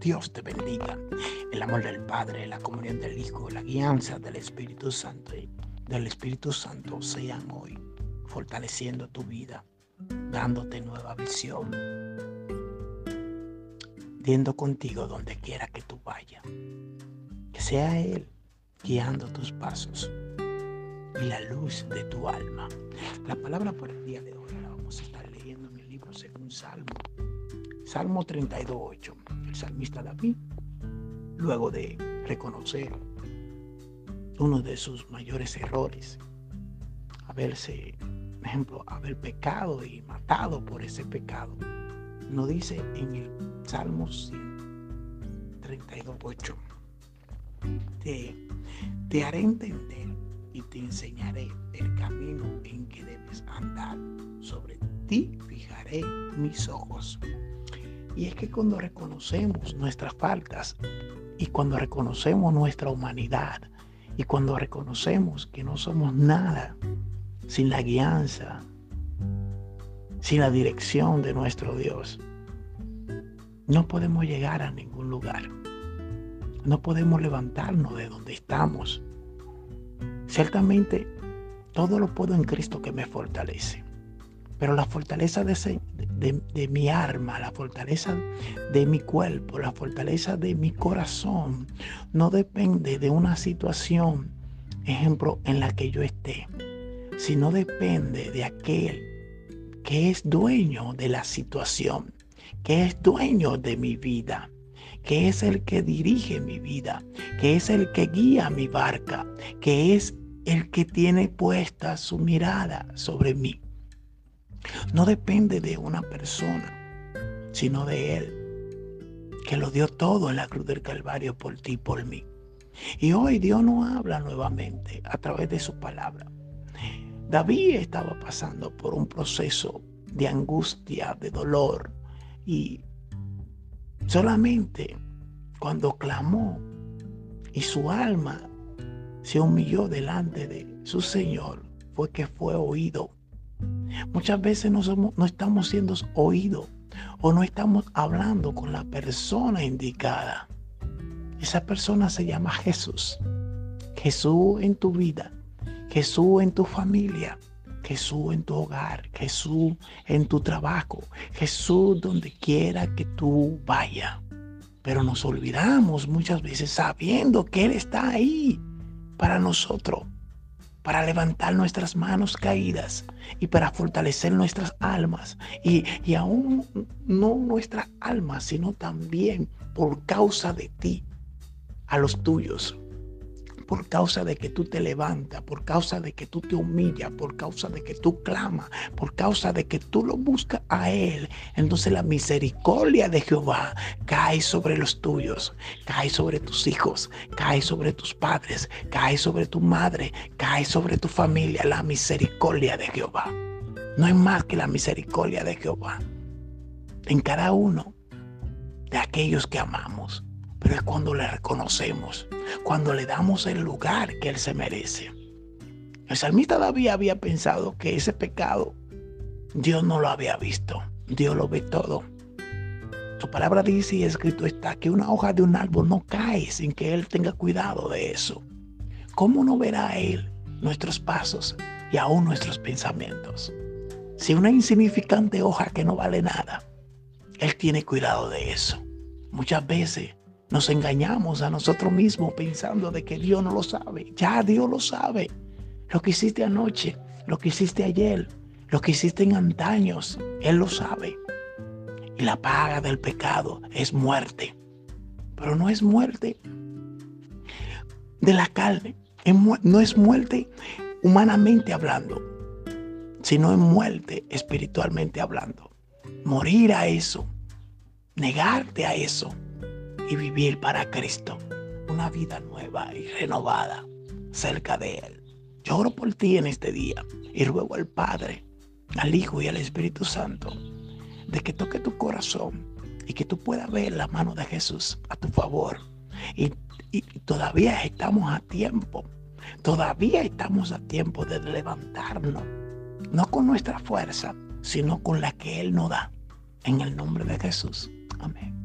Dios te bendiga. El amor del Padre, la comunión del Hijo, la guianza del Espíritu Santo y del Espíritu Santo sean hoy fortaleciendo tu vida, dándote nueva visión, yendo contigo donde quiera que tú vayas. Que sea Él guiando tus pasos y la luz de tu alma. La palabra por el día de hoy la vamos a estar leyendo en el libro según Salmo. Salmo 32.8. El salmista David, luego de reconocer uno de sus mayores errores, haberse, por ejemplo, haber pecado y matado por ese pecado, nos dice en el Salmo 32.8, te, te haré entender y te enseñaré el camino en que debes andar. Sobre ti fijaré mis ojos. Y es que cuando reconocemos nuestras faltas y cuando reconocemos nuestra humanidad y cuando reconocemos que no somos nada sin la guianza, sin la dirección de nuestro Dios, no podemos llegar a ningún lugar. No podemos levantarnos de donde estamos Ciertamente, todo lo puedo en Cristo que me fortalece. Pero la fortaleza de, de, mi arma, la fortaleza de mi cuerpo, la fortaleza de mi corazón, no depende de una situación, ejemplo, en la que yo esté, sino depende de aquel que es dueño de la situación, que es dueño de mi vida que es el que dirige mi vida, que es el que guía mi barca, que es el que tiene puesta su mirada sobre mí. No depende de una persona, sino de Él, que lo dio todo en la cruz del Calvario por ti y por mí. Y hoy Dios nos habla nuevamente a través de su palabra. David estaba pasando por un proceso de angustia, de dolor, y solamente cuando clamó y su alma se humilló delante de su Señor, fue que fue oído. Muchas veces no, somos, no estamos siendo oídos o no estamos hablando con la persona indicada. Esa persona se llama Jesús. Jesús en tu vida, Jesús en tu familia, Jesús en tu hogar, Jesús en tu trabajo, Jesús donde quiera que tú vayas. Pero nos olvidamos muchas veces sabiendo que Él está ahí para nosotros, para levantar nuestras manos caídas y para fortalecer nuestras almas. Y, y aún no nuestras almas, sino también por causa de ti, a los tuyos por causa de que tú te levantas, por causa de que tú te humillas, por causa de que tú clamas, por causa de que tú lo buscas a Él. Entonces la misericordia de Jehová cae sobre los tuyos, cae sobre tus hijos, cae sobre tus padres, cae sobre tu madre, cae sobre tu familia. La misericordia de Jehová. No es más que la misericordia de Jehová en cada uno de aquellos que amamos pero es cuando le reconocemos, cuando le damos el lugar que Él se merece. El salmista David había pensado que ese pecado Dios no lo había visto, Dios lo ve todo. Su palabra dice y escrito está que una hoja de un árbol no cae sin que Él tenga cuidado de eso. ¿Cómo no verá Él nuestros pasos y aún nuestros pensamientos? Si una insignificante hoja que no vale nada, Él tiene cuidado de eso. Muchas veces nos engañamos a nosotros mismos pensando de que Dios no lo sabe. Ya Dios lo sabe. Lo que hiciste anoche, lo que hiciste ayer, lo que hiciste en antaños, Él lo sabe. Y la paga del pecado es muerte. Pero no es muerte de la carne. No es muerte humanamente hablando, sino es muerte espiritualmente hablando. Morir a eso, negarte a eso y vivir para Cristo. Una vida nueva y renovada cerca de Él. Yo oro por ti en este día y ruego al Padre, al Hijo y al Espíritu Santo de que toque tu corazón y que tú puedas ver la mano de Jesús a tu favor. Y, todavía estamos a tiempo, todavía estamos a tiempo de levantarnos, no con nuestra fuerza, sino con la que Él nos da. En el nombre de Jesús. Amén.